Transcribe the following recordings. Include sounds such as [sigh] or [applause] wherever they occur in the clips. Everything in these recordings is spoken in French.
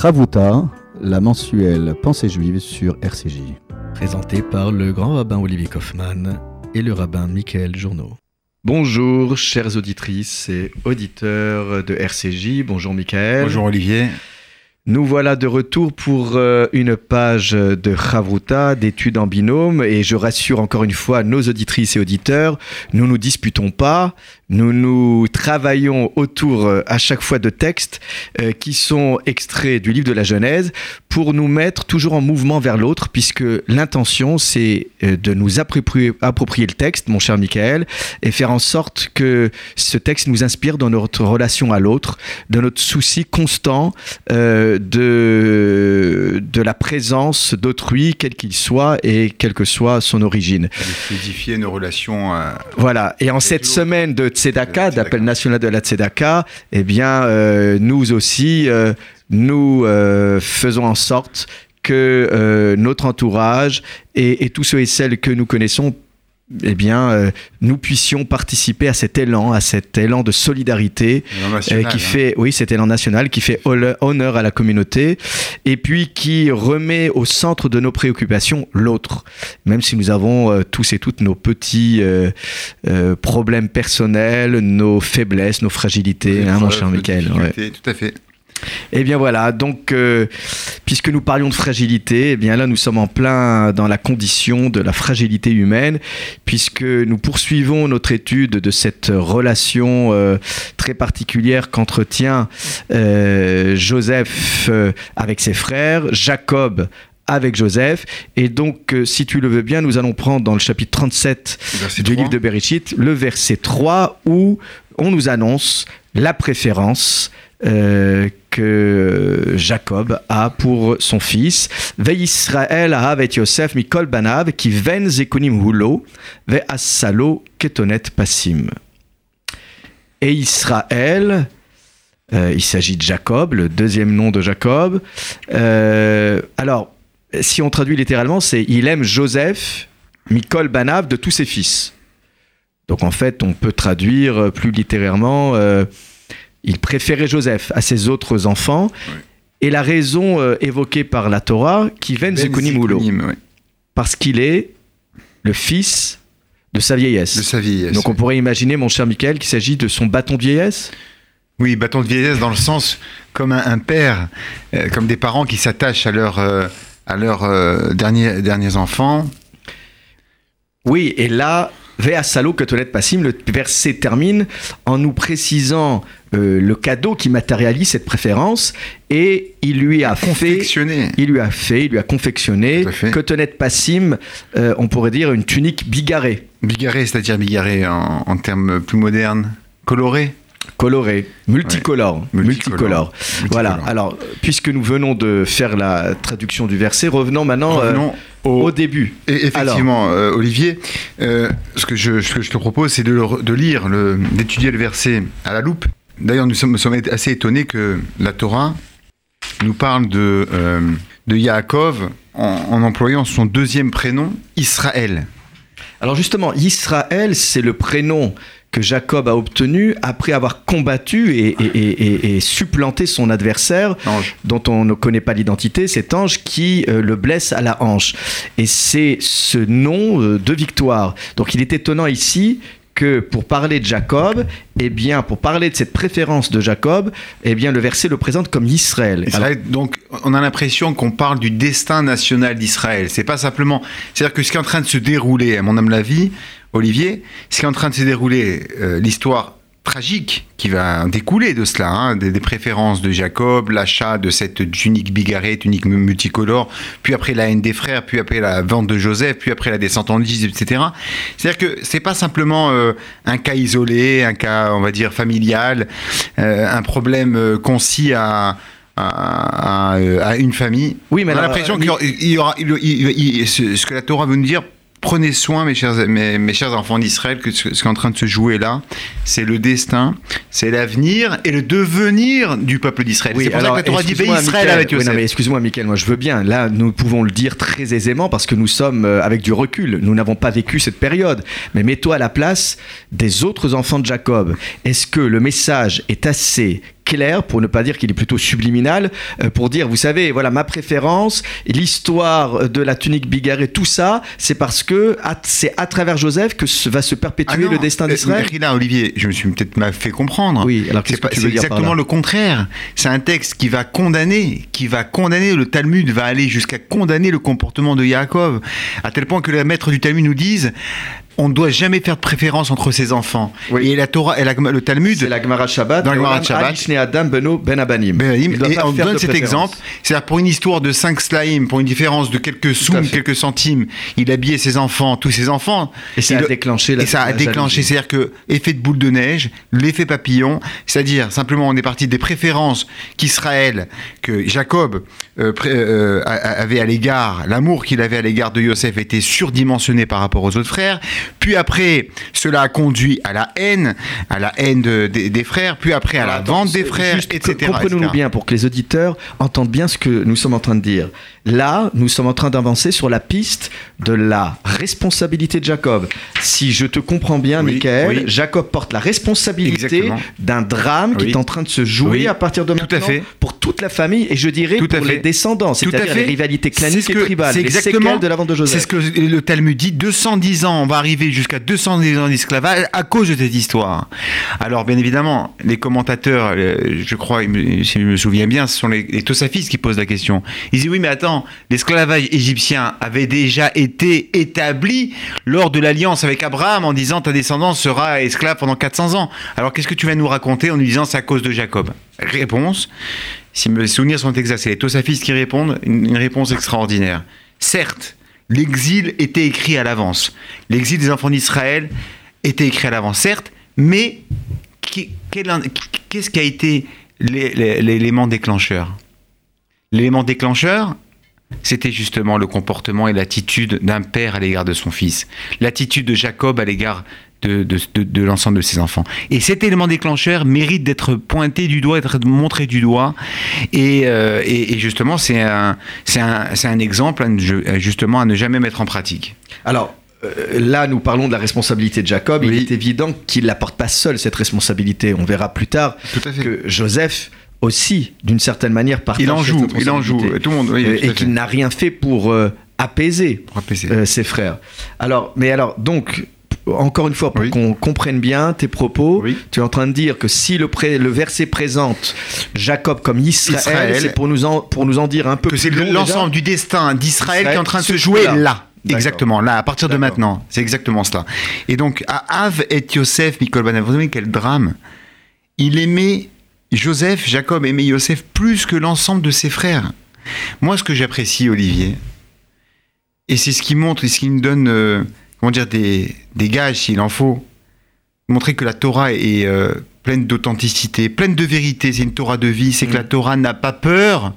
Ravuta, la mensuelle Pensée juive sur RCJ. Présenté par le grand rabbin Olivier Kaufmann et le rabbin Michael Journeau. Bonjour, chères auditrices et auditeurs de RCJ. Bonjour, Michael. Bonjour, Olivier. Nous voilà de retour pour euh, une page de Chavruta, d'études en binôme, et je rassure encore une fois nos auditrices et auditeurs, nous nous disputons pas, nous nous travaillons autour euh, à chaque fois de textes euh, qui sont extraits du livre de la Genèse pour nous mettre toujours en mouvement vers l'autre, puisque l'intention c'est de nous approprier, approprier, le texte, mon cher Michael, et faire en sorte que ce texte nous inspire dans notre relation à l'autre, dans notre souci constant de, de la présence d'autrui, quel qu'il soit et quelle que soit son origine. Fluidifier nos relations. Euh, voilà. Et en cette semaine de Tzedaka, d'appel national de la Tzedaka, eh bien, euh, nous aussi, euh, nous faisons en sorte que notre entourage et, et tous ceux et celles que nous connaissons eh bien, euh, nous puissions participer à cet élan, à cet élan de solidarité euh, qui hein. fait, oui, cet élan national qui fait honneur à la communauté et puis qui remet au centre de nos préoccupations l'autre, même si nous avons euh, tous et toutes nos petits problèmes personnels, nos faiblesses, nos fragilités, hein, mon cher Michael. Tout à fait. Et eh bien voilà, donc euh, puisque nous parlions de fragilité, eh bien là nous sommes en plein dans la condition de la fragilité humaine, puisque nous poursuivons notre étude de cette relation euh, très particulière qu'entretient euh, Joseph avec ses frères, Jacob avec Joseph. Et donc, si tu le veux bien, nous allons prendre dans le chapitre 37 du livre de Bereshit le verset 3 où on nous annonce la préférence euh, que Jacob a pour son fils. Ve Israël et Yosef mikol banav qui ven zekunim hulo ve ketonet passim. Et Israël, euh, il s'agit de Jacob, le deuxième nom de Jacob. Euh, alors, si on traduit littéralement, c'est il aime Joseph, Mikol Banav, de tous ses fils. Donc en fait, on peut traduire plus littéralement il préférait Joseph à ses autres enfants. Et la raison euh, évoquée par la Torah, qui vient de ben Parce qu'il est le fils de sa vieillesse. De sa vieillesse. Donc on pourrait imaginer, mon cher Michael, qu'il s'agit de son bâton de vieillesse Oui, bâton de vieillesse dans le sens comme un, père, euh, comme des parents qui s'attachent à, leur, euh, à leurs derniers, derniers enfants. Oui, et là, Vea Salo Passim, le verset termine en nous précisant euh, le cadeau qui matérialise cette préférence et il lui a fait, il lui a fait, il lui a confectionné Cotonet Passim, euh, on pourrait dire une tunique bigarrée. Bigarrée, c'est-à-dire bigarrée en, termes plus modernes, colorée coloré, multicolore, multicolore. Voilà. Alors, puisque nous venons de faire la traduction du verset, revenons maintenant euh, au, début. Et effectivement, euh, Olivier, euh, ce, que je, je, te propose, c'est de, de, lire, d'étudier le verset à la loupe. D'ailleurs, nous sommes, sommes, assez étonnés que la Torah nous parle de, de Yaakov en employant son deuxième prénom, Israël. Alors justement, Israël, c'est le prénom que Jacob a obtenu après avoir combattu et, supplanté son adversaire, dont on ne connaît pas l'identité, cet ange qui euh, le blesse à la hanche. Et c'est ce nom euh, de victoire. Donc il est étonnant ici que pour parler de Jacob, eh bien, pour parler de cette préférence de Jacob, eh bien, le verset le présente comme Israël. donc, on a l'impression qu'on parle du destin national d'Israël. C'est pas simplement, c'est-à-dire que ce qui est en train de se dérouler, à mon âme la vie, Olivier, ce qui est en train de se dérouler, euh, l'histoire tragique qui va découler de cela, hein, des, préférences de Jacob, l'achat de cette tunique bigarrée, tunique multicolore, puis après la haine des frères, puis après la vente de Joseph, puis après la descente en Égypte, etc. C'est-à-dire que c'est pas simplement euh, un cas isolé, un cas, on va dire, familial, euh, un problème concis à, à, une famille. Oui, mais on a l'impression qu'il y aura, ce que la Torah veut nous dire prenez soin, mes chers, mes, chers enfants d'Israël, que ce, qui est en train de se jouer là, c'est le destin, c'est l'avenir et le devenir du peuple d'Israël. c'est pour ça que la Torah dit Israël avec Yosef. mais excuse-moi, Michael, moi je veux bien. Là, nous pouvons le dire très aisément parce que nous sommes euh, avec du recul. Nous n'avons pas vécu cette période. Mais mets-toi à la place des autres enfants de Jacob. Est-ce que le message est assez clair, pour ne pas dire qu'il est plutôt subliminal, euh, pour dire, vous savez, voilà, ma préférence, l'histoire de la tunique bigarrée, tout ça, c'est parce que c'est à travers Joseph que va se perpétuer Ah le destin euh, d'Israël. Là, Olivier, je me suis peut-être mal fait comprendre. Oui, alors c'est exactement le contraire. C'est un texte qui va condamner, qui va condamner, le Talmud va aller jusqu'à condamner le comportement de Yaakov, à tel point que les maîtres du Talmud nous disent on ne doit jamais faire de préférence entre ses enfants. Oui. Et la Torah, et la- le Talmud, C'est la Gemara Shabbat. Dans la Gemara Shabbat. Adam Beno Ben Abanim. Ben, et on donne cet exemple, c'est-à-dire pour une histoire de 5 slaim, pour une différence de quelques fait. quelques centimes, il habillait ses enfants, tous ses enfants. Et ça Il- a déclenché la Et ça a déclenché, c'est-à-dire que effet de boule de neige, l'effet papillon, c'est-à-dire simplement on est parti des préférences qu'Israël, que Jacob euh, euh, avait à l'égard, l'amour qu'il avait à l'égard de Yosef était surdimensionné par rapport aux autres frères. Puis après, cela a conduit à la haine, à la haine de- des- des frères. Puis après à la vente des frères, etc. Comprenons-nous bien pour que les auditeurs entendent bien ce que nous sommes en train de dire. Là, nous sommes en train d'avancer sur la piste de la responsabilité de Jacob. Si je te comprends bien, Oui, Michael, oui. Jacob porte la responsabilité d'un drame qui est en train de se jouer à partir de tout à maintenant fait. pour toute la famille et je dirais Tout pour les descendants, c'est-à-dire les rivalités claniques ce et tribales, c'est les exactement- de la vente de Joseph. C'est ce que le Talmud dit, 210 ans, on va arriver jusqu'à 210 ans d'esclavage à cause de cette histoire. Alors bien évidemment, les commentateurs, euh, je crois, si je me souviens bien, ce sont les, les Tosafistes qui posent la question. Ils disent oui mais attends, l'esclavage égyptien avait déjà été établi lors de l'alliance avec Abraham en disant ta descendance sera esclave pendant 400 ans. Alors qu'est-ce que tu vas nous raconter en nous disant c'est à cause de Jacob? Réponse, si mes souvenirs sont exacts, c'est les Tosafistes qui répondent, une, réponse extraordinaire. Certes, l'exil était écrit à l'avance. L'exil des enfants d'Israël était écrit à l'avance, certes, mais qu'est-ce qui a été l'é- l'é- l'élément déclencheur? L'élément déclencheur, c'était justement le comportement et l'attitude d'un père à l'égard de son fils, l'attitude de Jacob à l'égard de, de- de- de l'ensemble de ses enfants. Et cet élément déclencheur mérite d'être pointé du doigt, d'être montré du doigt. Et, euh, et- et justement, c'est un, c'est un, c'est un exemple à ne- justement à ne jamais mettre en pratique. Alors, euh, là, nous parlons de la responsabilité de Jacob. Il est évident qu'il ne porte pas seul, cette responsabilité. On verra plus tard Tout à que Joseph aussi, d'une certaine manière, partage Il en joue, il en joue. Tout le monde, oui, Euh, et qu'il n'a rien fait pour euh, apaiser Pour apaiser. euh, ses frères. Alors, mais alors, donc, encore une fois, pour Oui. qu'on comprenne bien tes propos, Oui. tu es en train de dire que si le, pré- le verset présente Jacob comme Israël, Israël. c'est pour nous, en, pour nous en dire un peu que c'est plus l'ensemble du destin d'Israël qui est en train de se jouer joue là. Exactement, là, à partir de maintenant. C'est exactement cela. Et donc, à Av et Yosef, Nicole Banav, vous savez quel drame? Il aimait Joseph, Jacob aimait Yosef plus que l'ensemble de ses frères. Moi, ce que j'apprécie, Olivier, et c'est ce qui montre, et ce qui nous donne, euh, comment dire, des, des gages s'il en faut, montrer que la Torah est euh, pleine d'authenticité, pleine de vérité, c'est une Torah de vie, c'est que Mm. la Torah n'a pas peur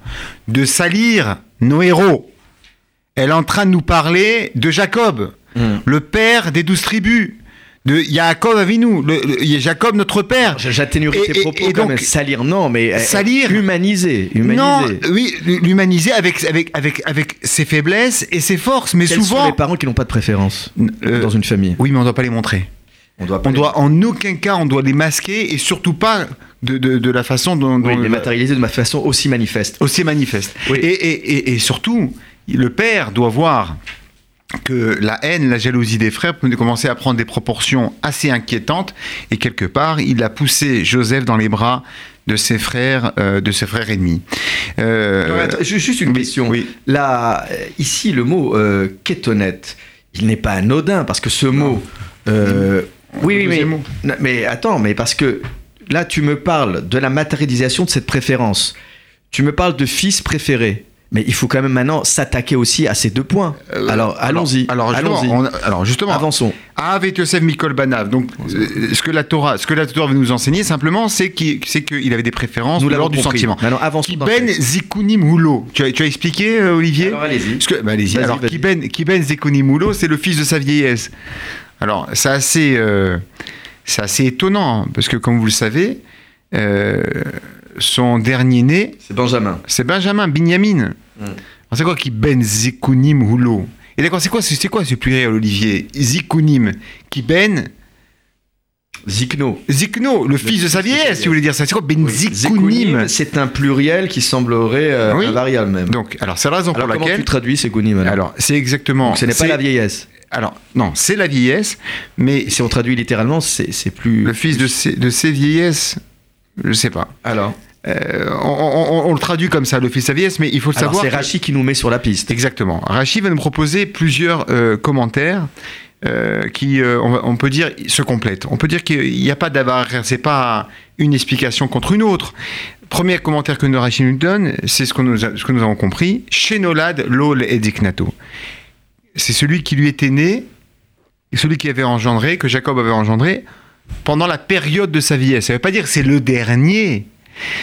de salir nos héros. Elle est en train de nous parler de Jacob, Hmm. le père des douze tribus, de Yaakov Avinu, le, le- Jacob notre père. J'atténuerai tes propos et donc- même. Salir, non, mais euh, Salir humaniser, Non, oui, l'humaniser avec, avec, avec, avec ses faiblesses et ses forces, mais Quels sont souvent... les parents qui n'ont pas de préférence Euh, dans une famille? Oui, mais on ne doit pas les montrer. On doit pas On les- doit en aucun cas, on doit les masquer et surtout pas de, de, de la façon dont, oui, dont- les matérialiser de ma façon aussi manifeste. aussi manifeste. Oui. Et- et- et surtout, le père doit voir que la haine, la jalousie des frères commencer à prendre des proportions assez inquiétantes et quelque part, il a poussé Joseph dans les bras de ses frères, euh, de ses frères ennemis. Euh, attends, juste une oui, question. oui. Là, euh, ici, le mot euh, kétonette, il n'est pas anodin parce que ce mot. euh, oui, oui, mais, mais attends, mais parce que là, tu me parles de la matérialisation de cette préférence. Tu me parles de fils préféré. Mais il faut quand même maintenant s'attaquer aussi à ces deux points. Euh, alors, allons-y. Alors, justement, allons-y. on- alors justement, Avançons. avec Yosef Mikol Banav. Donc, euh, ce que la Torah, ce que la Torah veut nous enseigner simplement, c'est qu'il avait des préférences Nous l'ordre du compris. sentiment. Maintenant, avançons. Ben zikunim hulo. Tu as, tu as expliqué, euh, Olivier Alors, allez-y. Bah, allez-y. Vas-y, Alors, qui ben, zikunim hulo, c'est le fils de sa vieillesse. Alors, c'est assez, euh, c'est assez étonnant parce que, comme vous le savez, son dernier né, C'est Benjamin. c'est Benjamin, Binyamin. Mm. Alors, C'est quoi qui ben zikunim hulo? Et d'accord, c'est quoi, ce- c'est quoi ce pluriel, Olivier Zikunim, qui ben Zikno. Zikno, le, fils de sa vieillesse, si vous voulez dire ça. C'est quoi Ben Zikunim? C'est un pluriel qui semblerait euh, Oui? invariable même. Donc, alors c'est la raison alors pour comment tu laquelle. traduis Segunim alors? Alors, c'est exactement. Donc, ce n'est pas la vieillesse. Alors, non, c'est la vieillesse, mais si on traduit littéralement, c'est c'est plus. le fils de ses, de ses vieillesses, je sais pas. Alors, Euh, on, on- on- on le traduit comme ça, le fils de sa vieillesse, mais il faut le alors savoir. c'est que- Rachid qui nous met sur la piste. Exactement. Rachid va nous proposer plusieurs euh, commentaires euh, qui, on, peut dire, se complètent. On peut dire qu'il n'y a pas d'avar, c'est pas une explication contre une autre. Premier commentaire que nous Rachid nous donne, c'est ce, qu'on nous ce que nous avons compris. Shenolad lol et. C'est celui qui lui était né, et celui qui avait engendré, que Jacob avait engendré, pendant la période de sa vieillesse. Ça ne veut pas dire que c'est le dernier.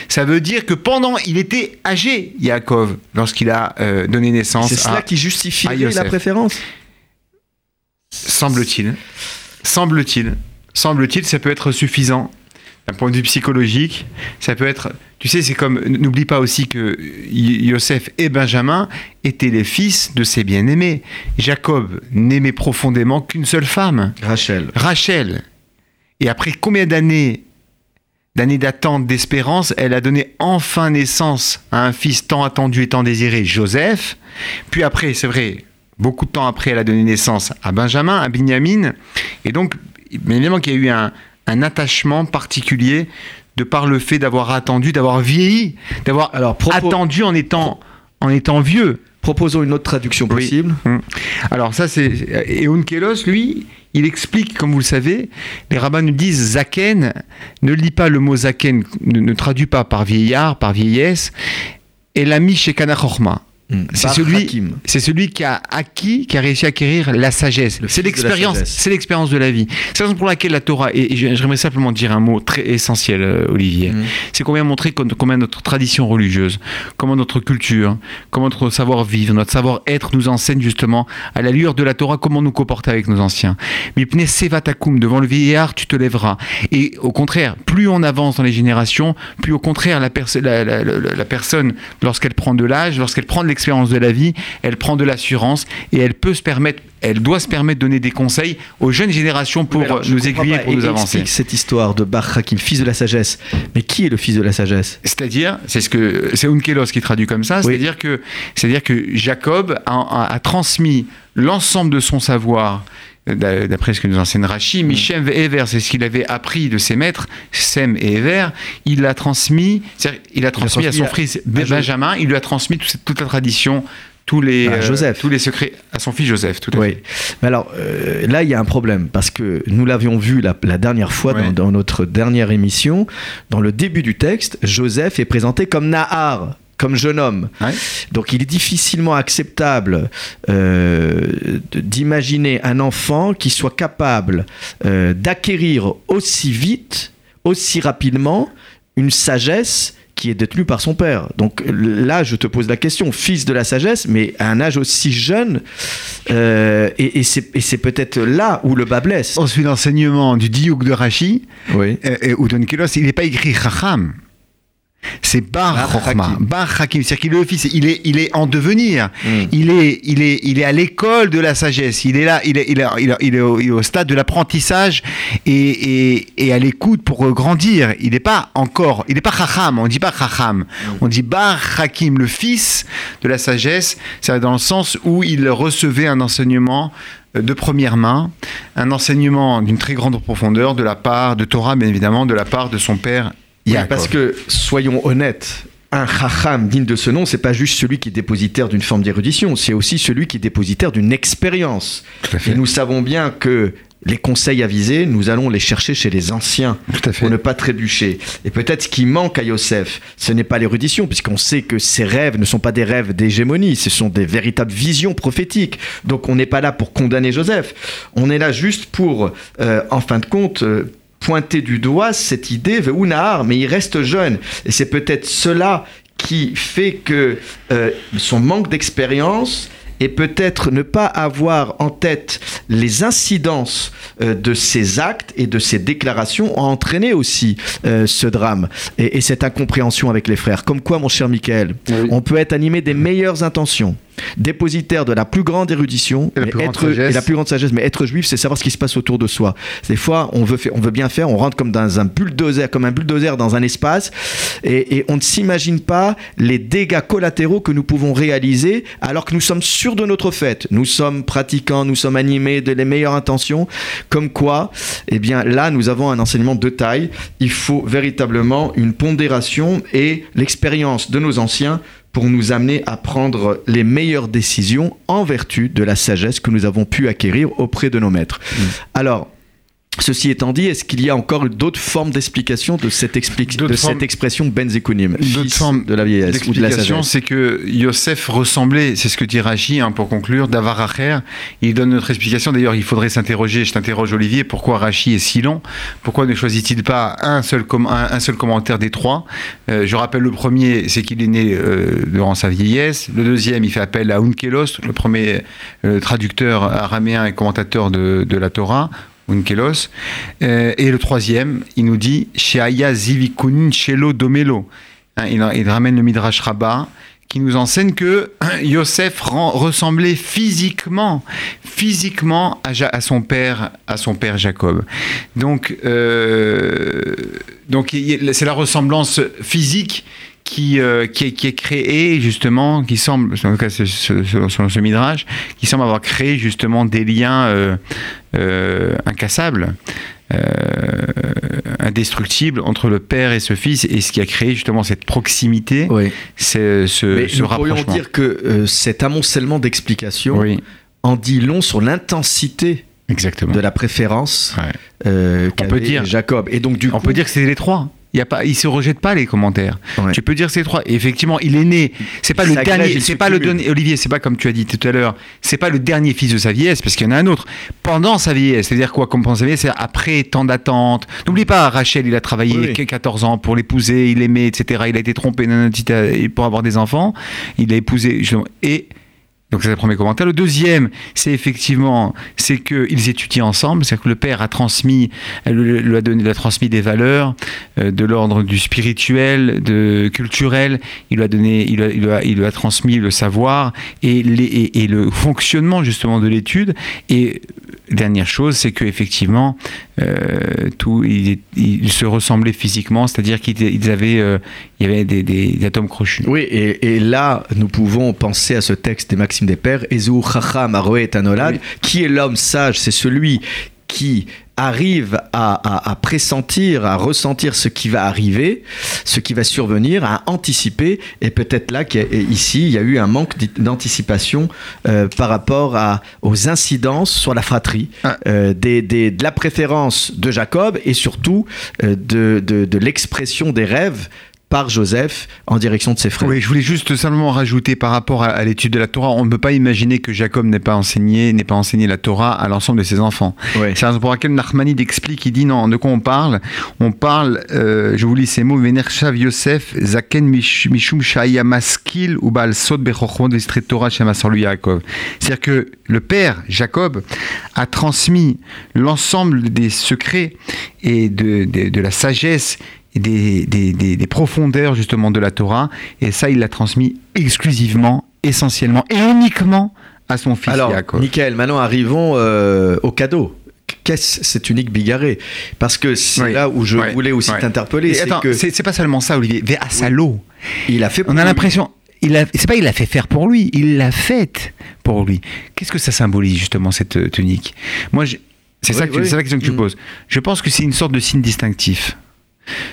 Ça veut dire que pendant, il était âgé, Yaakov, lorsqu'il a euh, donné naissance C'est cela à, qui justifie la préférence. semble-t-il. Semble-t-il. Semble-t-il, ça peut être suffisant d'un point de vue psychologique. Ça peut être. Tu sais, c'est comme. N'oublie pas aussi que Yosef et Benjamin étaient les fils de ses bien-aimés. Jacob n'aimait profondément qu'une seule femme, Rachel. Rachel. Et après combien d'années d'années d'attente, d'espérance, elle a donné enfin naissance à un fils tant attendu et tant désiré, Joseph. Puis après, c'est vrai, beaucoup de temps après, elle a donné naissance à Benjamin, à Binyamin. Et donc, bien évidemment qu'il y a eu un, un attachement particulier de par le fait d'avoir attendu, d'avoir vieilli, d'avoir attendu en étant, en étant vieux. Proposons une autre traduction Oui. possible. Alors ça c'est et Onkelos lui, il explique comme vous le savez, les rabbins nous disent zaken, ne lis pas le mot zaken, ne, ne traduit pas par vieillard, par vieillesse, et l'ami chez Kanachorma. Hmm. C'est celui, Hakim. c'est celui qui a acquis, qui a réussi à acquérir la sagesse. Le C'est l'expérience, c'est l'expérience de la vie. C'est la raison pour laquelle la Torah, et, et j'aimerais simplement dire un mot très essentiel, euh, Olivier, Mhm. c'est combien montrer com- combien notre tradition religieuse, comment notre culture, comment notre savoir-vivre, notre savoir-être nous enseigne justement à la lueur de la Torah comment nous comporter avec nos anciens. Mipne sevatakum, devant le vieillard, tu te lèveras. Et au contraire, plus on avance dans les générations, plus au contraire la- la personne, lorsqu'elle prend de l'âge, lorsqu'elle prend de l'expérience de la vie, elle prend de l'assurance et elle peut se permettre, elle doit se permettre de donner des conseils aux jeunes générations pour alors, je nous aiguiller, pas. pour Et- nous avancer. cette histoire de Bar Hakim, fils de la sagesse. Mais qui est le fils de la sagesse? C'est-à-dire, c'est ce que c'est Unkelos qui traduit comme ça, Oui. c'est-à-dire que c'est-à-dire que Jacob a, a- a transmis l'ensemble de son savoir euh, d'après ce que nous enseigne Mm. Rashi, Michem et Ever, c'est ce qu'il avait appris de ses maîtres, Sem et Ever, il l'a transmis, il a transmis à son fils Benjamin, il lui a transmis toute, la tradition, tous les, À euh, tous les secrets, à son fils Joseph, tout à Oui. fait. Mais alors, euh, là, il y a un problème, parce que nous l'avions vu la, la dernière fois dans, dans notre dernière émission. Dans le début du texte, Joseph est présenté comme Nahar, comme jeune homme. Ouais. Donc il est difficilement acceptable euh, de- d'imaginer un enfant qui soit capable euh, d'acquérir aussi vite, aussi rapidement, une sagesse qui est détenue par son père. Donc là, je te pose la question, fils de la sagesse, mais à un âge aussi jeune, euh, et, et c'est peut-être là où le bas blesse. On suit l'enseignement du diouk de Oui. euh, ou d'Onkelos, il n'est pas écrit Chacham. C'est Bar Hakim. Bar Hakim, c'est-à-dire qu'il est le fils, il est, il est en devenir, Mm. il est, il est, il est à l'école de la sagesse, il est là, il est, il est, il est, il est au, il est au stade de l'apprentissage et, et, et à l'écoute pour euh, grandir. Il n'est pas encore, il n'est pas Chacham, on ne dit pas Chacham, on dit Bar Hakim, le fils de la sagesse, c'est dans le sens où il recevait un enseignement euh, de première main, un enseignement d'une très grande profondeur de la part de Torah, bien évidemment, de la part de son père Oui, parce que, soyons honnêtes, un chacham digne de ce nom, c'est pas juste celui qui est dépositaire d'une forme d'érudition, c'est aussi celui qui est dépositaire d'une expérience. Et nous savons bien que les conseils avisés, nous allons les chercher chez les anciens pour ne pas trébucher. Et peut-être ce qui manque à Yosef, ce n'est pas l'érudition, puisqu'on sait que ces rêves ne sont pas des rêves d'hégémonie, ce sont des véritables visions prophétiques. Donc on n'est pas là pour condamner Joseph, on est là juste pour, euh, en fin de compte, euh, pointer du doigt cette idée de Unahar, mais il reste jeune. Et c'est peut-être cela qui fait que euh, son manque d'expérience et peut-être ne pas avoir en tête les incidences euh, de ses actes et de ses déclarations ont entraîné aussi euh, ce drame et, et cette incompréhension avec les frères. Comme quoi, mon cher Michael, Oui. on peut être animé des meilleures intentions, dépositaire de la plus grande érudition Et la plus grande être, sagesse. et la plus grande sagesse. Mais être juif, c'est savoir ce qui se passe autour de soi. Des fois, on veut, on veut bien faire, on rentre comme dans un bulldozer, comme un bulldozer dans un espace, et, et on ne s'imagine pas les dégâts collatéraux que nous pouvons réaliser alors que nous sommes sûrs de notre fait. Nous sommes pratiquants, nous sommes animés de les meilleures intentions, comme quoi, eh bien là, nous avons un enseignement de taille. Il faut véritablement une pondération et l'expérience de nos anciens pour nous amener à prendre les meilleures décisions en vertu de la sagesse que nous avons pu acquérir auprès de nos maîtres. Alors, ceci étant dit, est-ce qu'il y a encore d'autres formes d'explication de cette, expli- D'autres de formes- cette expression benzekonim, D'autres formes de la vieillesse ou de la L'explication, sagesse c'est que Yosef ressemblait, c'est ce que dit Rachi, hein, pour conclure, d'Avaracher. Il donne notre explication. D'ailleurs, il faudrait s'interroger, je t'interroge Olivier, pourquoi Rachi est si long? Pourquoi ne choisit-il pas un seul, com- un, un seul commentaire des trois? Euh, Je rappelle le premier, c'est qu'il est né euh, durant sa vieillesse. Le deuxième, il fait appel à Unkelos, le premier euh, traducteur araméen et commentateur de, de la Torah. Unkelos. Euh, et le troisième, il nous dit Sheaya Zivikunin Shelo Domelo. Hein, il, ramène le Midrash Rabbah qui nous enseigne que Yosef ren- ressemblait physiquement, physiquement à, son père, à son père Jacob. Donc, euh, donc c'est la ressemblance physique qui, euh, qui, est, qui est créée justement, qui semble, en tout cas selon ce midrash, qui semble avoir créé justement des liens euh, euh, incassables. indestructibles entre le père et ce fils et ce qui a créé justement cette proximité Oui. c'est ce, Mais ce nous pourrions rapprochement. dire que cet amoncellement d'explications Oui, en dit long sur l'intensité exactement. de la préférence Ouais. qu'avait dire- Jacob. Et donc du On coup, peut dire que c'est les trois. Il y a pas, ils se rejettent pas les commentaires. Ouais. Tu peux dire les trois. Et effectivement, il est né. C'est pas le dernier. C'est pas le dernier. Olivier, c'est pas comme tu as dit tout à l'heure. C'est pas le dernier fils de sa vieillesse parce qu'il y en a un autre pendant sa vieillesse. C'est-à-dire quoi Comme pendant sa vieillesse, c'est après tant d'attente. N'oublie pas, Rachel, il a travaillé Oui, oui. 14 ans pour l'épouser, il aimait, etc. Il a été trompé nanana, pour avoir des enfants. Il a épousé et donc c'est le premier commentaire. Le deuxième, c'est effectivement, c'est qu'ils étudient ensemble, c'est-à-dire que le père a transmis, lui lui a donné, lui a transmis des valeurs euh, de l'ordre du spirituel, de culturel. Il lui a donné, il a, il a- il a transmis le savoir et, et le fonctionnement justement de l'étude. Et dernière chose, c'est que effectivement, euh, tout, ils se ressemblaient physiquement, c'est-à-dire qu'ils ils avaient, euh, il y avait des, des- des atomes crochus. Oui, et, et là, nous pouvons penser à ce texte des Maximes des Pères, chacham anolad, Oui. qui est l'homme sage C'est celui qui arrive à, à- à pressentir, à ressentir ce qui va arriver, ce qui va survenir, à anticiper. Et peut-être là, ici, il y a eu un manque d'anticipation euh, par rapport à, aux incidences sur la fratrie, Ah. euh, des, des- de la préférence de Jacob et surtout euh, de, de- de l'expression des rêves par Joseph en direction de ses frères. Oui, je voulais juste simplement rajouter par rapport à, à l'étude de la Torah, on ne peut pas imaginer que Jacob n'ait pas enseigné, n'ait pas enseigné la Torah à l'ensemble de ses enfants. Ouais. C'est pour laquelle Nachmanide explique, il dit non, de quoi on parle? On parle, euh, je vous lis ces mots, Venershav Yosef, Zaken mish- Mishum Shaya Maskil ou Baal Sod Bechochmot Vestret Torah Yaakov. C'est-à-dire que le père, Jacob, a transmis l'ensemble des secrets et de, de, de la sagesse des, des, des- des profondeurs justement de la Torah, et ça il l'a transmis exclusivement, essentiellement et uniquement à son fils Alors, Yaakov. Michael, maintenant arrivons euh, au cadeau. Qu'est-ce cette unique bigarrée Parce que c'est Oui, là où je voulais aussi t'interpeller. C'est que pas seulement ça, Olivier. Ve Asalo. il a fait. On a l'impression. Il a, c'est pas il l'a fait faire pour lui, il l'a faite pour lui. Qu'est-ce que ça symbolise justement cette euh, tunique? Moi, c'est ça que c'est la question que tu Mm. poses. Je pense que c'est une sorte de signe distinctif.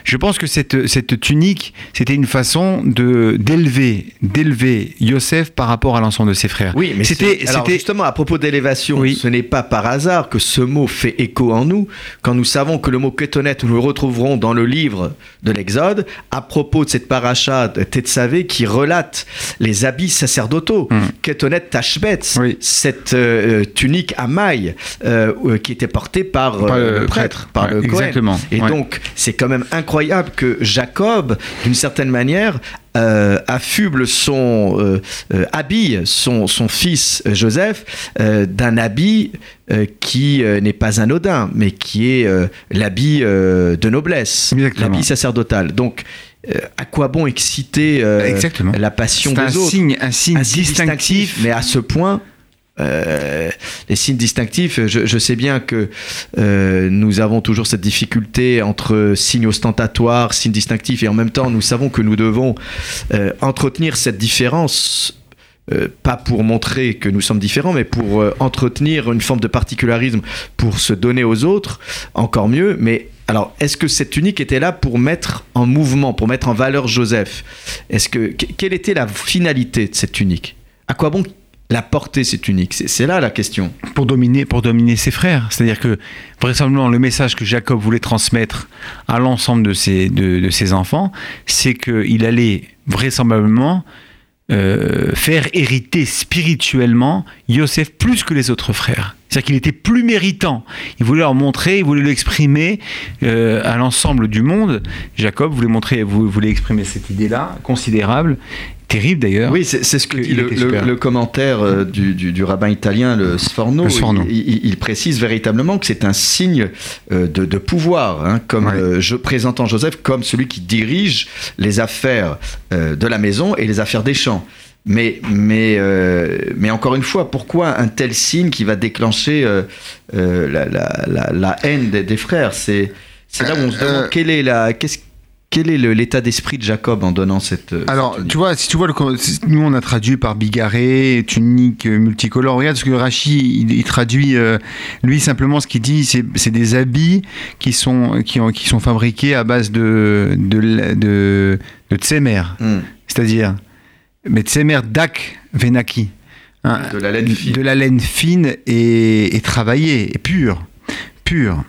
Je pense que cette, cette tunique, c'était une façon de d'élever, d'élever Yosef par rapport à l'ensemble de ses frères. Oui, mais c'était, c'était, justement à propos d'élévation, Oui. ce n'est pas par hasard que ce mot fait écho en nous quand nous savons que le mot kétonet nous le retrouverons dans le livre de l'Exode à propos de cette paracha de Tetsavé qui relate les habits sacerdotaux. Mm. Kétonet Tashbet, Oui. cette euh, tunique à mailles euh, euh, qui était portée par, euh, Par le le prêtre, prêtre. par Ouais, le Cohen. exactement. Et Ouais. donc, c'est quand même incroyable que Jacob, d'une certaine manière, euh, affuble son euh, euh, habille son, son fils euh, Joseph euh, d'un habit qui n'est pas anodin, mais qui est l'habit de noblesse, l'habit sacerdotal. Donc à quoi bon exciter la passion des un autres? signe, un signe Un signe distinctif. mais à ce point. Euh, les signes distinctifs, je, sais bien que euh, nous avons toujours cette difficulté entre signes ostentatoires, signes distinctifs, et en même temps, nous savons que nous devons euh, entretenir cette différence, pas pour montrer que nous sommes différents, mais pour entretenir une forme de particularisme, pour se donner aux autres, encore mieux. Mais alors, est-ce que cette tunique était là pour mettre en mouvement, pour mettre en valeur Joseph? Est-ce que- quelle était la finalité de cette tunique À quoi bon la porter cette tunique C'est c'est là la question. pour dominer, pour dominer ses frères. C'est-à-dire que, vraisemblablement, le message que Jacob voulait transmettre à l'ensemble de ses, enfants, c'est qu'il allait vraisemblablement euh, faire hériter spirituellement Yosef plus que les autres frères. C'est-à-dire qu'il était plus méritant. Il voulait leur montrer, il voulait l'exprimer euh, à l'ensemble du monde. Jacob voulait montrer, vou- voulait exprimer cette idée-là, considérable, terrible d'ailleurs. Oui, c'est ce que que dit le, commentaire euh, du, du- du rabbin italien, le Sforno. Le Sforno. Il, il- il précise véritablement que c'est un signe euh, de, de pouvoir, hein, comme Ouais. euh, je, présentant Joseph comme celui qui dirige les affaires euh, de la maison et les affaires des champs. Mais, mais, euh, mais encore une fois, pourquoi un tel signe qui va déclencher euh, euh, la, la- la- la haine des, des frères? C'est là où on se demande Euh, quelle est la, qu'est-ce- quel est l'état d'esprit de Jacob en donnant cette. euh, Alors, cette tu vois, si tu vois, le, nous on a traduit par bigarré, tunique euh, multicolore. Regarde ce que Rachi il, il traduit. euh, lui simplement, ce qu'il dit, c'est des habits qui sont qui, ont, qui sont fabriqués à base de de de, de, de tsemer, Hmm. c'est-à-dire mais tsemer dak venaki, hein, De la laine fine. de la laine fine et, et travaillée et pure, pure.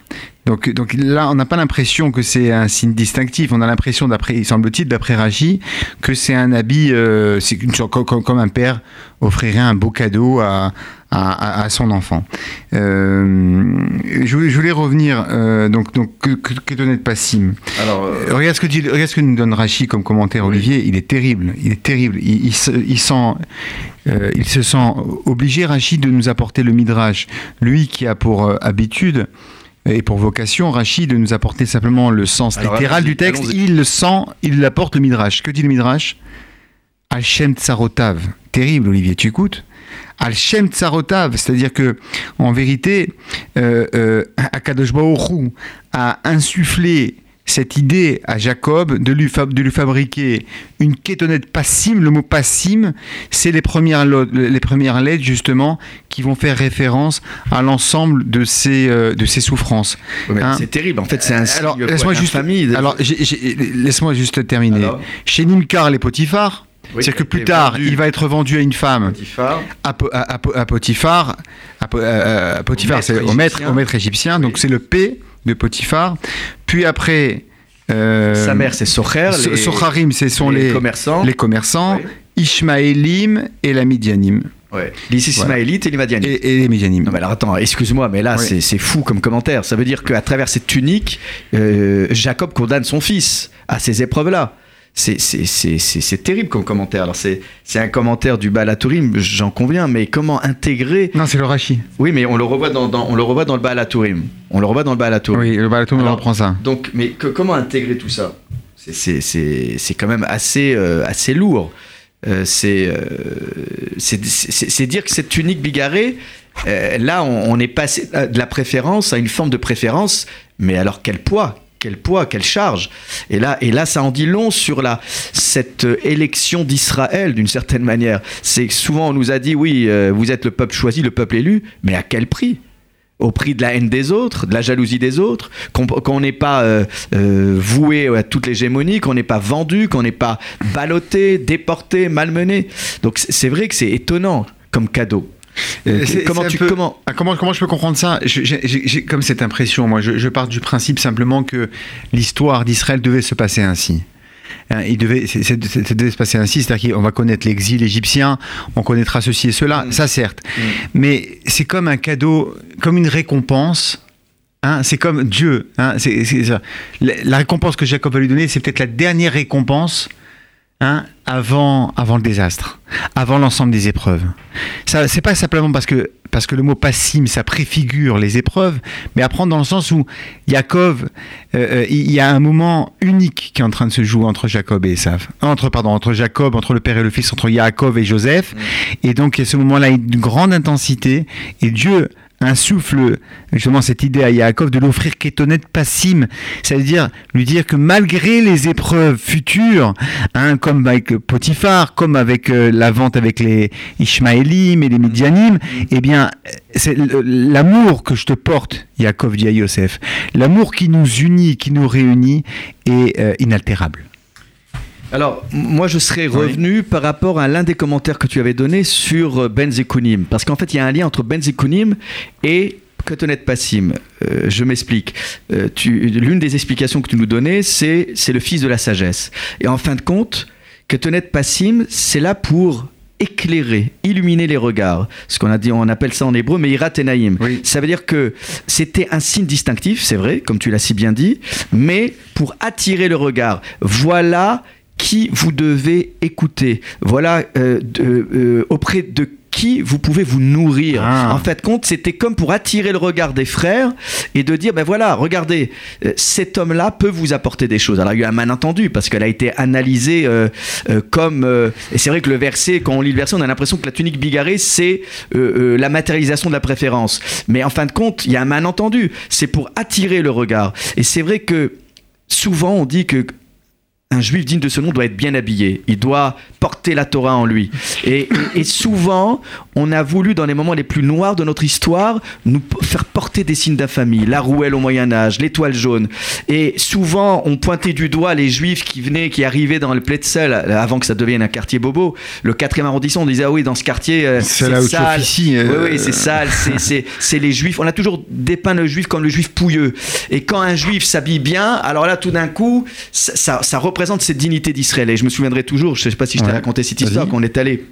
Donc, donc là, on n'a pas l'impression que c'est un signe distinctif. On a l'impression, d'après, il semble-t-il, d'après Rachi, que c'est un habit, euh, c'est une comme, un père offrirait un beau cadeau à, à, son enfant. Euh, je, voulais, je voulais revenir, euh, donc, donc que, que, donnait Passim Alors, Regarde ce que dit, regarde ce que nous donne Rachi comme commentaire, Oui. Olivier. Il est terrible. Il est terrible. Il, il se, il sent, il se sent obligé, Rachi, de nous apporter le midrash. Lui qui a pour habitude et pour vocation, Rachi, de nous apporter simplement le sens Alors, littéral du texte. Il le sent, il apporte le midrash. Que dit le midrash? Al-Shem Tsarotav. Terrible, Olivier. Tu écoutes? Al-Shem Tsarotav, c'est-à-dire que, en vérité, euh, euh, Akadosh Baruch a insufflé cette idée à Jacob de lui, fab- de lui fabriquer une kétonnette passim. Le mot passim, c'est les premières, lo- les premières lettres, justement, qui vont faire référence à l'ensemble de ses, euh, de ses souffrances. hein. c'est terrible. En fait, c'est un signe Alors, laisse-moi juste, terminer. Alors Chez Nimkar, les Potiphar, Oui, c'est-à-dire que plus tard, vendu. il va être vendu à une femme Potiphar. à, Po- à- à Po- à Potiphar. À euh, Potiphar, c'est au maître, égyptien. au maître égyptien. Donc c'est le P de Potiphar. Puis après. euh, Sa mère, c'est Socher. So- les- Socharim, ce sont les, les commerçants. les commerçants. Ishmaélim et la Midianim. Ouais. Les Ismaélites et les Madianites. Et, et les Midianim. Non mais alors attends, excuse-moi, mais là c'est fou comme commentaire. Ça veut dire qu'à travers cette tunique, euh, Jacob condamne son fils à ces épreuves-là. C'est- terrible comme commentaire. Alors c'est un commentaire du Balatourim, j'en conviens, mais comment intégrer Non, c'est le Rashi. Oui, mais on le revoit dans, dans- on le revoit dans le Balatourim. On le revoit dans le Balatourim. Oui, le Balaton Alors, reprend ça. Donc, mais que- comment intégrer tout ça? C'est- quand même assez, euh, assez lourd. Euh, c'est euh, dire que cette tunique bigarrée, euh, là, on, on est passé de la préférence à une forme de préférence, mais alors quel poids? Quel poids, quelle charge. Et là, et là, ça en dit long sur la, cette euh, élection d'Israël, d'une certaine manière. C'est souvent, on nous a dit, oui, euh, vous êtes le peuple choisi, le peuple élu, mais à quel prix? Au prix de la haine des autres, de la jalousie des autres, qu'on qu'on n'est pas euh, voué à toute l'hégémonie, qu'on n'est pas vendu, qu'on n'est pas ballotté, déporté, malmené. Donc c'est vrai que c'est étonnant comme cadeau. Euh, comment c'est un tu peu- comment Ah, comment, comment je peux comprendre ça? J'ai comme cette impression, moi, je, je pars du principe simplement que l'histoire d'Israël devait se passer ainsi. Hein, il devait, se passer ainsi, c'est-à-dire qu'on va connaître l'exil égyptien, on connaîtra ceci et cela, Mm. ça certes. Mm. Mais c'est comme un cadeau, comme une récompense. hein, c'est comme Dieu. hein, ça. la, la récompense que Jacob va lui donner, c'est peut-être la dernière récompense hein, avant, avant le désastre, avant l'ensemble des épreuves. Ça, c'est pas simplement parce que, parce que le mot passim, ça préfigure les épreuves, mais apprendre dans le sens où Jacob, euh, euh, il y a un moment unique qui est en train de se jouer entre Jacob et Esav. Entre, pardon, entre Jacob, entre le père et le fils, entre Jacob et Joseph. Et donc, il y a ce moment-là, une grande intensité, et Dieu insuffle justement cette idée à Yaakov de l'offrir Kétonet Passim, c'est-à-dire lui dire que malgré les épreuves futures, hein, comme avec Potiphar, comme avec euh, la vente avec les Ishmaélim et les Midianim, eh bien, c'est l'amour que je te porte, Yaakov dit à Yosef, l'amour qui nous unit, qui nous réunit est euh, inaltérable. Alors, moi, je serais revenu par rapport à l'un des commentaires que tu avais donné sur euh, Ben Zekunim. Parce qu'en fait, il y a un lien entre Ben Zekunim et Ketonet Passim. Euh, je m'explique. Euh, L'une des explications que tu nous donnais, c'est le fils de la sagesse. Et en fin de compte, Ketonet Passim, c'est là pour éclairer, illuminer les regards. Ce qu'on a dit, on appelle ça en hébreu, mais iratenaïm. Ça veut dire que c'était un signe distinctif, c'est vrai, comme tu l'as si bien dit, mais pour attirer le regard. Voilà qui vous devez écouter. Voilà euh, euh, auprès de qui vous pouvez vous nourrir. Ah. En fait, compte, c'était comme pour attirer le regard des frères et de dire, ben voilà, regardez, euh, cet homme-là peut vous apporter des choses. Alors il y a eu un malentendu parce qu'elle a été analysée comme, et c'est vrai que le verset, quand on lit le verset, on a l'impression que la tunique bigarrée, c'est la matérialisation de la préférence. Mais en fin de compte, il y a un malentendu. C'est pour attirer le regard. Et c'est vrai que souvent on dit que un juif digne de ce nom doit être bien habillé. Il doit porter la Torah en lui. Et, souvent, on a voulu, dans les moments les plus noirs de notre histoire, nous faire porter des signes d'infamie. La rouelle au Moyen-Âge, l'étoile jaune. Et souvent, on pointait du doigt les juifs qui venaient, qui arrivaient dans le Pletzel, avant que ça devienne un quartier bobo. Le 4e arrondissement, on disait, ah oui, dans ce quartier, euh, c'est sale. Euh, oui, oui, c'est sale. [laughs] C'est les juifs. On a toujours dépeint le juif comme le juif pouilleux. Et quand un juif s'habille bien, alors là, tout d'un coup, ça, ça représente représente cette dignité d'Israël. Et je me souviendrai toujours, je ne sais pas si je t'ai raconté cette histoire, qu'on est allé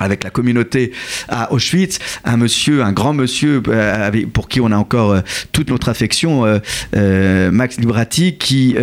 avec la communauté à Auschwitz, un monsieur, un grand monsieur euh, pour qui on a encore euh, toute notre affection, euh, Max Librati, qui,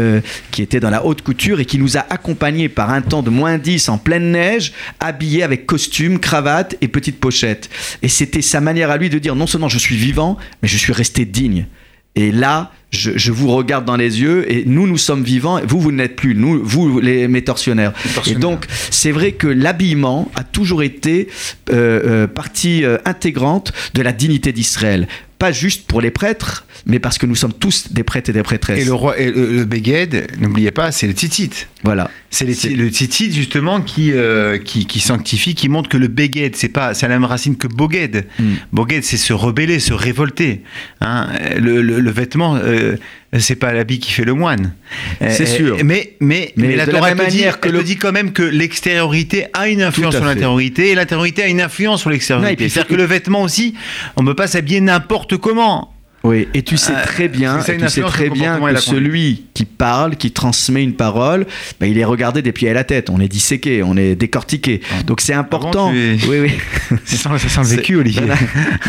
qui était dans la haute couture et qui nous a accompagnés par un temps de moins 10 en pleine neige, habillé avec costume, cravate et petite pochette. Et c'était sa manière à lui de dire non seulement je suis vivant, mais je suis resté digne. Et là, je, vous regarde dans les yeux et nous, nous sommes vivants, vous, vous n'êtes plus, nous, vous, les, mes tortionnaires. Et donc, c'est vrai que l'habillement a toujours été euh, euh, partie euh, intégrante de la dignité d'Israël pas juste pour les prêtres, mais parce que nous sommes tous des prêtres et des prêtresses. Et le, roi, et le, Beged, n'oubliez pas, c'est le tzitzit. Voilà. C'est le tzitzit justement qui, euh, qui, qui, sanctifie, qui montre que le Beged, c'est pas, c'est la même racine que Boged. Mm. Boged, c'est se rebeller, se révolter. Hein. Le, le, vêtement, euh, c'est pas l'habit qui fait le moine. C'est euh, sûr. Mais, mais, mais, la Torah manière que le... dit quand même que l'extériorité a une influence sur l'intériorité et l'intériorité a une influence sur l'extériorité. C'est-à-dire que le vêtement aussi, on ne peut pas s'habiller n'importe comment. Oui, et tu sais euh, très bien, tu sais très bien que celui qui parle, qui transmet une parole, ben, il est regardé des pieds à la tête. On est disséqué, on est décortiqué. Ah. Donc c'est important. Oui, oui. [laughs] ça sent le vécu, Olivier.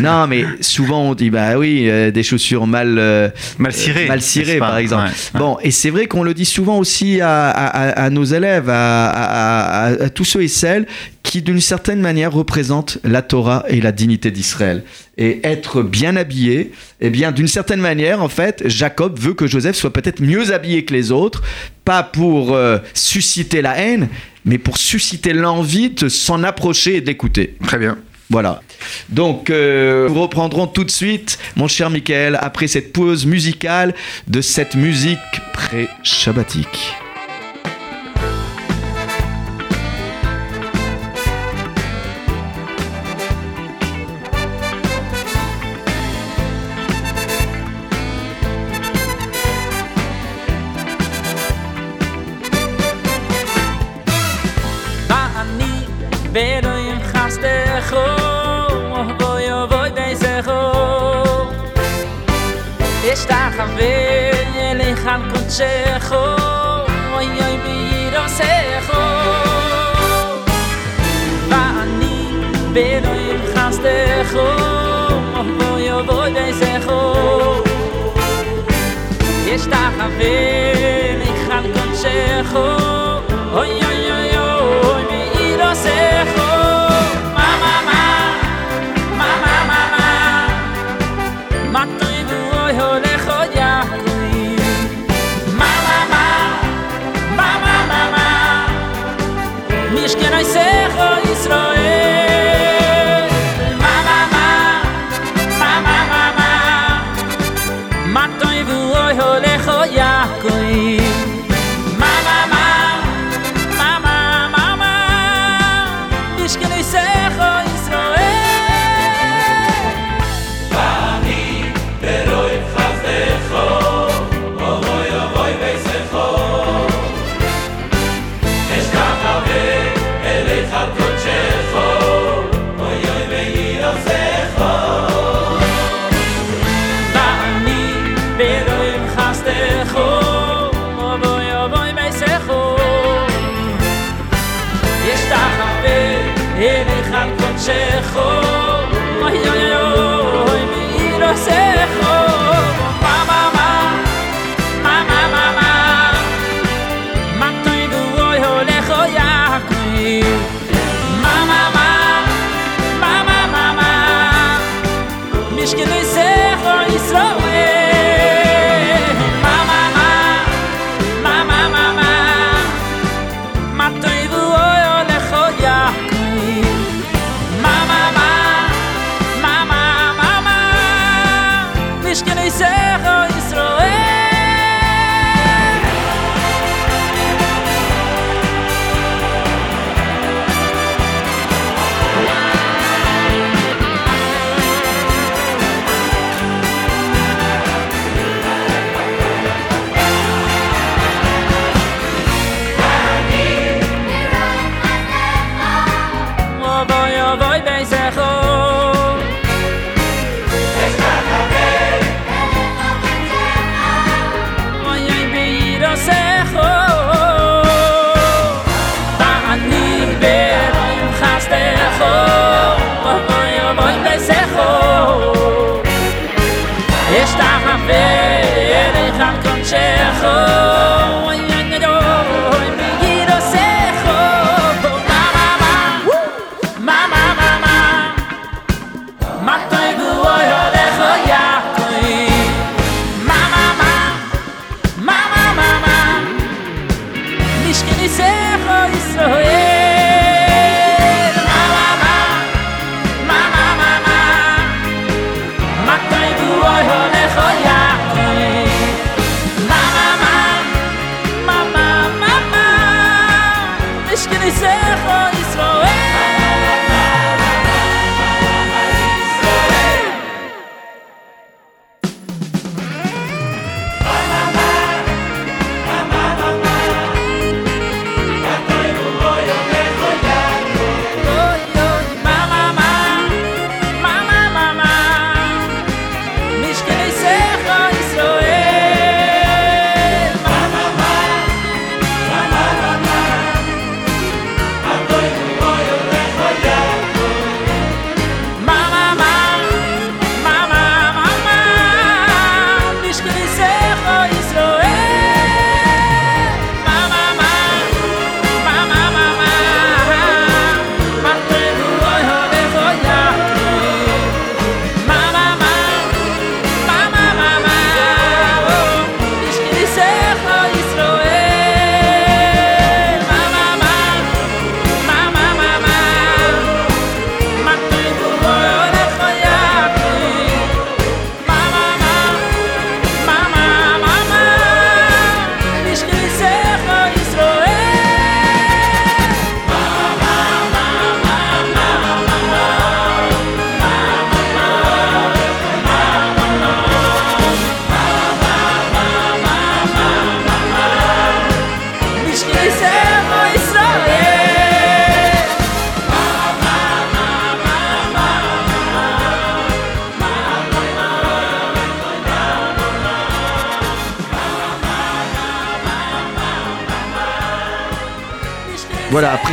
non, mais souvent on dit bah oui, euh, des chaussures mal euh, mal cirées, mal cirées par exemple. Bon, et c'est vrai qu'on le dit souvent aussi à, à nos élèves, à, tous ceux et celles qui d'une certaine manière représente la Torah et la dignité d'Israël. Et être bien habillé, eh bien d'une certaine manière, en fait, Jacob veut que Joseph soit peut-être mieux habillé que les autres, pas pour euh, susciter la haine, mais pour susciter l'envie de s'en approcher et d'écouter. Très bien. Voilà. Donc, euh, nous reprendrons tout de suite, mon cher Michael, après cette pause musicale de cette musique pré-shabbatique. am ven על le אוי אוי kho oy oy be אוי אוי kho a ni be du ik khant che אוי אוי vol oy oy yourself.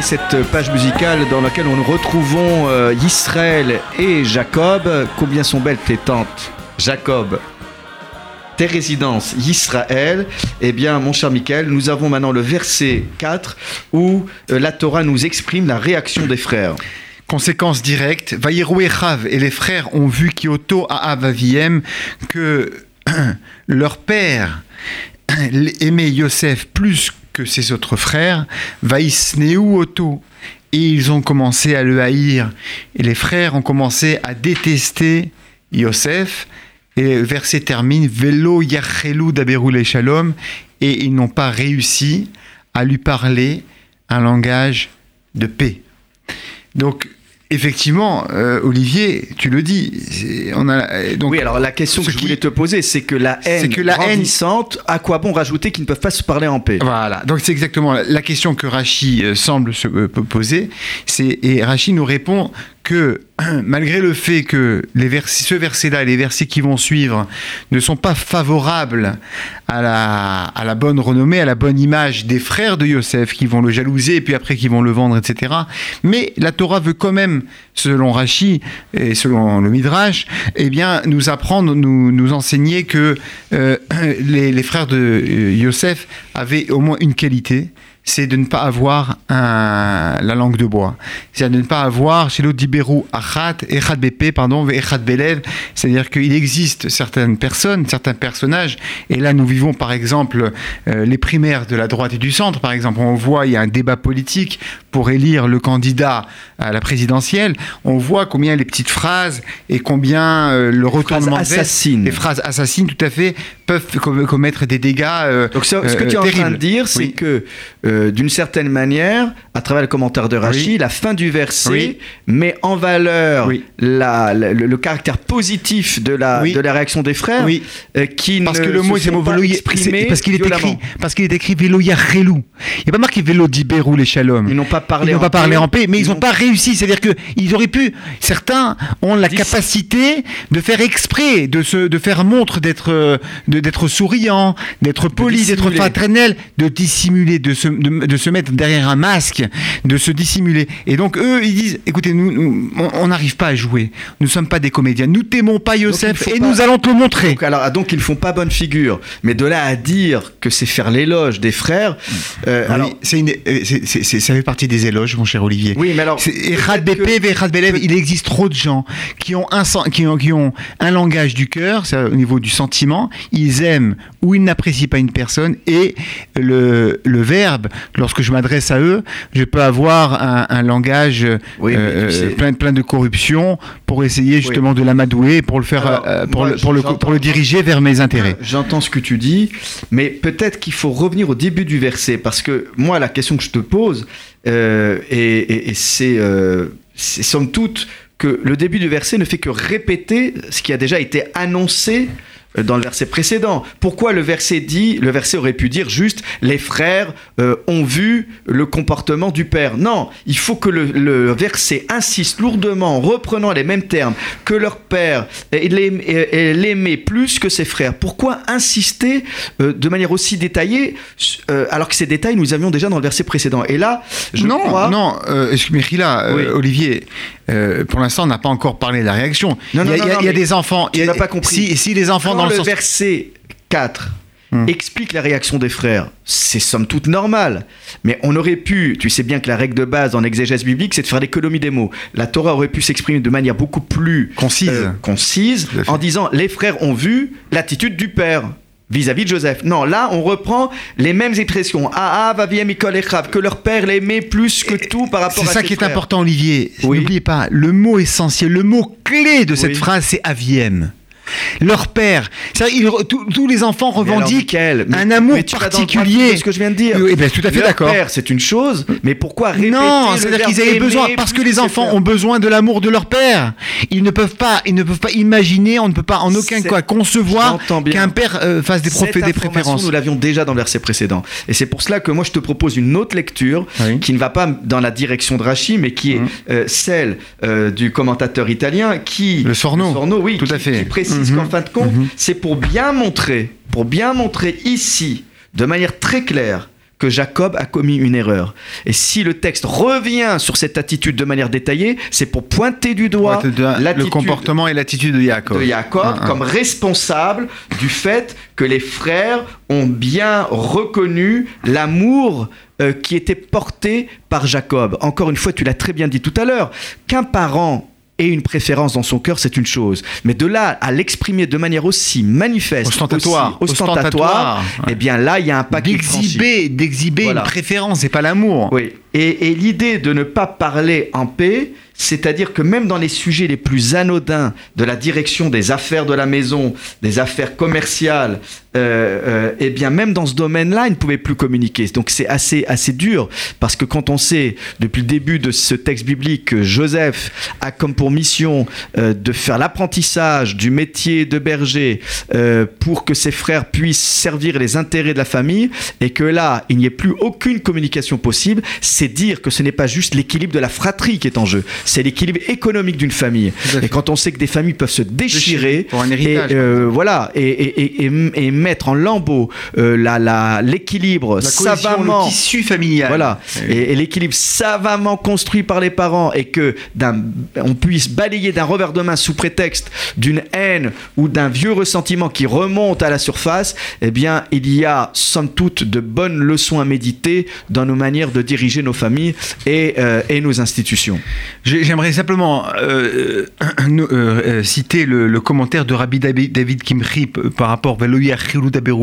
cette page musicale dans laquelle nous retrouvons euh, Israël et Jacob. Combien sont belles tes tentes, Jacob? Tes résidences, Israël, eh bien, mon cher Michael, nous avons maintenant le verset 4 où euh, la Torah nous exprime la réaction des frères. Conséquence directe, Vaïroué Chav et les frères ont vu Kyoto à Avaviem que [clears throat] leur père aimait Yosef plus que ses autres frères, Vaisneu Otto. Et ils ont commencé à le haïr. Et les frères ont commencé à détester Yosef. Et le verset termine Velo Yachelou Daberule Shalom. Et ils n'ont pas réussi à lui parler un langage de paix. Donc, effectivement, euh, Olivier, tu le dis. c'est- On a, euh, donc, oui, alors la question que je qui- voulais te poser, c'est que la haine C'est que la haine- grandissante, à quoi bon rajouter qu'ils ne peuvent pas se parler en paix? Voilà, donc c'est exactement la- la question que Rachi euh, semble se euh, poser. Et Rachi nous répond que [clears throat] malgré le fait que les vers- ce verset-là et les versets qui vont suivre ne sont pas favorables à la, bonne renommée, à la bonne image des frères de Yosef qui vont le jalouser et puis après qui vont le vendre, etc. Mais la Torah veut quand même, selon Rachi et selon le Midrash, eh bien, nous apprendre, nous, nous enseigner que euh, [clears throat] les, les frères de euh, Yosef avaient au moins une qualité, c'est de ne pas avoir la langue de bois. C'est-à-dire de ne pas avoir chez l'autre Dibérou Achat, Echad BP, pardon, Echad Belev. C'est-à-dire qu'il existe certaines personnes, certains personnages, et là nous vivons par exemple euh, les primaires de la droite et du centre, par exemple. On voit, il y a un débat politique pour élire le candidat à la présidentielle. On voit combien les petites phrases et combien euh, le retournement veste, assassines. les phrases assassines, tout à fait, peuvent com- commettre des dégâts. euh, Donc ce que euh, tu es en train de dire, c'est Oui. que d'une certaine manière, à travers le commentaire de Rachid, Oui. la fin du verset Oui. met en valeur Oui. la- la- le, le caractère positif de la, Oui. de la réaction des frères, qui Parce ne que le mot, c'est parce qu'il est écrit, parce qu'il est écrit vélo yachelou. Il n'y a pas marqué vélo d'Ibérou les shalom. Ils n'ont pas parlé Ils n'ont en pas parlé paix. en paix, mais ils n'ont ont- pas réussi. C'est-à-dire que ils auraient pu. Certains ont la capacité de faire exprès, de se, de faire montre d'être, euh, de- d'être souriant, d'être poli, d'être fraternel, de dissimuler, de se, de, de se mettre derrière un masque, de se dissimuler. Et donc eux, ils disent, écoutez, nous, nous, on- n'arrive pas à jouer. Nous ne sommes pas des comédiens. Nous t'aimons pas, Yosef, faut et pas- nous allons te le montrer. Donc, alors, ah, donc ils ne font pas bonne figure. Mais de là à dire que c'est faire l'éloge des frères. euh, Oui, alors, c'est une- euh, c'est- c'est- c'est- ça fait partie des éloges, mon cher Olivier. oui, mais alors. BP, Belev, il existe trop de gens qui ont un, qui ont, qui ont un langage du cœur, c'est au niveau du sentiment, ils aiment ou ils n'apprécient pas une personne, et le, le verbe, lorsque je m'adresse à eux, je peux avoir un, un langage Oui, euh, tu sais- plein, plein de corruption pour essayer justement de l'amadouer, pour le faire, Alors, euh, pour, moi, le, pour, le, pour le diriger vers mes intérêts. J'entends ce que tu dis, mais peut-être qu'il faut revenir au début du verset, parce que moi, la question que je te pose, euh, et, euh, c'est somme toute que le début du verset ne fait que répéter ce qui a déjà été annoncé dans le verset précédent. Pourquoi le verset dit, le verset aurait pu dire juste les frères euh, ont vu le comportement du père? Non, il faut que le, le verset insiste lourdement en reprenant les mêmes termes que leur père l'aimait plus que ses frères. Pourquoi insister euh, de manière aussi détaillée euh, alors que ces détails nous avions déjà dans le verset précédent? Et là, je non, crois non, euh, excuse- là, euh, Oui. Olivier, euh, pour l'instant, on n'a pas encore parlé de la réaction. Non, non, il y a, non, il y a- non, il y a mais des enfants. tu il y a- n'as pas compris. Si, si les enfants dans le, le sens. verset 4 Hmm. explique la réaction des frères, c'est somme toute normal. Mais on aurait pu, tu sais bien que la règle de base en exégèse biblique, c'est de faire l'économie des mots. La Torah aurait pu s'exprimer de manière beaucoup plus Concise. euh, concise fait. en disant les frères ont vu l'attitude du père vis-à-vis de Joseph. Non, là, on reprend les mêmes expressions. Ah, ah, que leur père l'aimait plus que tout par rapport C'est à ça ses qui est important, Olivier. Oui. N'oubliez pas, le mot essentiel, le mot clé de cette Oui. phrase, c'est Aviem. Leur père. Ils tous- les enfants Mais alors, revendiquent mais- un amour mais tu le particulier. de ce que je viens de dire. Oui, ben, tout à fait d'accord. père, c'est une chose, mais pourquoi répéter Non, le c'est-à-dire qu'ils avaient besoin, parce que les enfants ont besoin de l'amour de leur père. Ils ne peuvent pas, ils ne peuvent pas imaginer, on ne peut pas en aucun C'est- cas concevoir qu'un père euh, fasse des, Cette des préférences. nous l'avions déjà dans le verset précédent. Et c'est pour cela que moi, je te propose une autre lecture Oui. qui ne va pas dans la direction de Rachi, mais qui est Mhm. euh, celle euh, du commentateur italien qui... Le Sorno. oui, Tout qui, à fait. qui précise Mhm. qu'en fin de compte, Mhm. c'est pour bien montrer, pour bien montrer ici, de manière très claire, que Jacob a commis une erreur. Et si le texte revient sur cette attitude de manière détaillée, c'est pour pointer du doigt Ouais, de- de- le comportement et l'attitude de Jacob. de Jacob Un, un. comme responsable du fait que les frères ont bien reconnu l'amour euh, qui était porté par Jacob. Encore une fois, tu l'as très bien dit tout à l'heure, qu'un parent ait une préférence dans son cœur, c'est une chose. Mais de là à l'exprimer de manière aussi manifeste, Ostentatoire. aussi ostentatoire, Ostentatoire. eh bien là, il y a un franchi. D'exhiber, d'exhiber Voilà. une préférence, c'est pas l'amour. Oui. Et, l'idée de ne pas parler en paix, c'est-à-dire que même dans les sujets les plus anodins de la direction des affaires de la maison, des affaires commerciales, euh, euh, eh bien même dans ce domaine-là, ils ne pouvaient plus communiquer. Donc c'est assez, assez dur, parce que quand on sait, depuis le début de ce texte biblique, que Joseph a comme pour mission euh, de faire l'apprentissage du métier de berger euh, pour que ses frères puissent servir les intérêts de la famille, et que là, il n'y ait plus aucune communication possible, dire que ce n'est pas juste l'équilibre de la fratrie qui est en jeu, c'est l'équilibre économique d'une famille. Et quand on sait que des familles peuvent se déchirer, Pour un et, euh, voilà, et, et- et- et mettre en lambeaux euh, la- l'équilibre savamment le tissu familial. voilà. Oui. Et, l'équilibre savamment construit par les parents et que on puisse balayer d'un revers de main sous prétexte d'une haine ou d'un vieux ressentiment qui remonte à la surface, eh bien, il y a somme toute de bonnes leçons à méditer dans nos manières de diriger nos familles et, euh, et nos institutions. J'ai- J'aimerais simplement euh, euh, citer le, le commentaire de Rabbi David p- par rapport à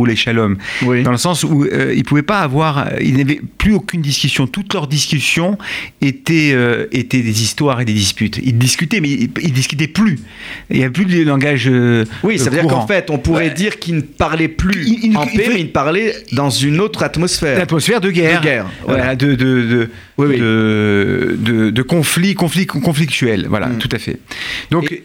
les Shalom, Oui. dans le sens où ils ne pouvaient pas avoir, ils n'avaient plus aucune discussion. Toutes leurs discussions étaient, étaient des histoires et des disputes. Ils discutaient, mais ils, ils discutaient plus. Il n'y a plus de langage. Oui, ça veut dire qu'en fait, on pourrait Ouais. dire qu'il ne parlait plus Il- il- en il paix, mais il parlait dans une autre atmosphère. L'atmosphère de guerre. De guerre, Voilà, voilà. de, de, de, Oui, oui. de, de, de conflits, conflits conflictuels. Voilà, Mm. tout à fait. Donc, Et-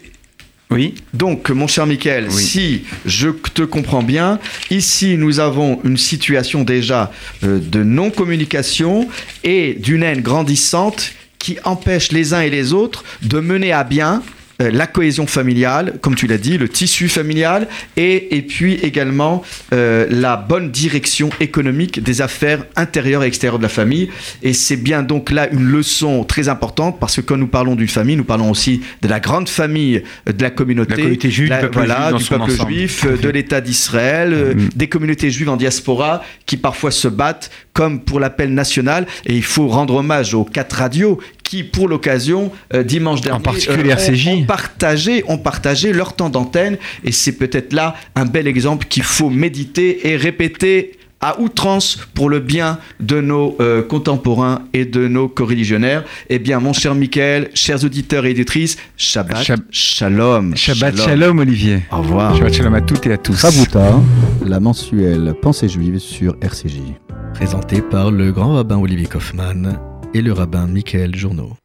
oui. Donc, mon cher Michael, Oui. si je te comprends bien, ici nous avons une situation déjà euh, de non-communication et d'une haine grandissante qui empêche les uns et les autres de mener à bien la cohésion familiale, comme tu l'as dit, le tissu familial, et, et puis également euh, la bonne direction économique des affaires intérieures et extérieures de la famille. Et c'est bien donc là une leçon très importante, parce que quand nous parlons d'une famille, nous parlons aussi de la grande famille euh, de la communauté, La communauté juive, du peuple voilà, juif du peuple ensemble. juif, euh, de [laughs] l'État d'Israël, euh, Mm. des communautés juives en diaspora qui parfois se battent comme pour l'appel national. Et il faut rendre hommage aux quatre radios qui, pour l'occasion, euh, dimanche dernier, particulier ont- RCJ. ont, partagé, ont partagé leur temps d'antenne. Et c'est peut-être là un bel exemple qu'il faut méditer et répéter à outrance pour le bien de nos euh, contemporains et de nos coreligionnaires. Eh bien, mon cher Michael, chers auditeurs et éditrices, Shabbat Shab- Shalom. Shabbat shalom, Olivier. Au revoir. Shabbat shalom à toutes et à tous. Rabuta, la mensuelle Pensée juive sur RCJ. Présenté par le grand rabbin Olivier Kaufmann et le rabbin Michael Journeau.